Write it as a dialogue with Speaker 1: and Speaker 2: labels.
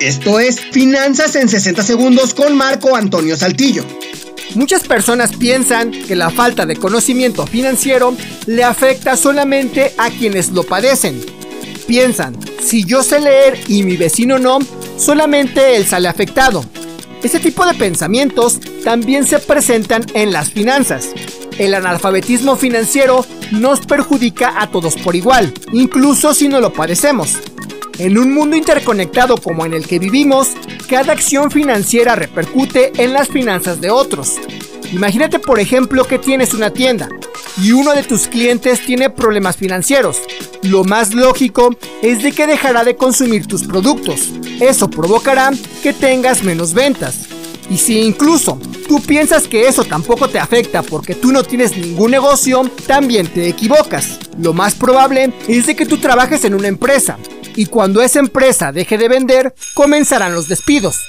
Speaker 1: Esto es Finanzas en 60 segundos con Marco Antonio Saltillo.
Speaker 2: Muchas personas piensan que la falta de conocimiento financiero le afecta solamente a quienes lo padecen. Piensan, si yo sé leer y mi vecino no, solamente él sale afectado. Este tipo de pensamientos también se presentan en las finanzas. El analfabetismo financiero nos perjudica a todos por igual, incluso si no lo padecemos. En un mundo interconectado como en el que vivimos, cada acción financiera repercute en las finanzas de otros. Imagínate por ejemplo que tienes una tienda y uno de tus clientes tiene problemas financieros. Lo más lógico es de que dejará de consumir tus productos. Eso provocará que tengas menos ventas. Y si incluso tú piensas que eso tampoco te afecta porque tú no tienes ningún negocio, también te equivocas. Lo más probable es de que tú trabajes en una empresa y cuando esa empresa deje de vender, comenzarán los despidos.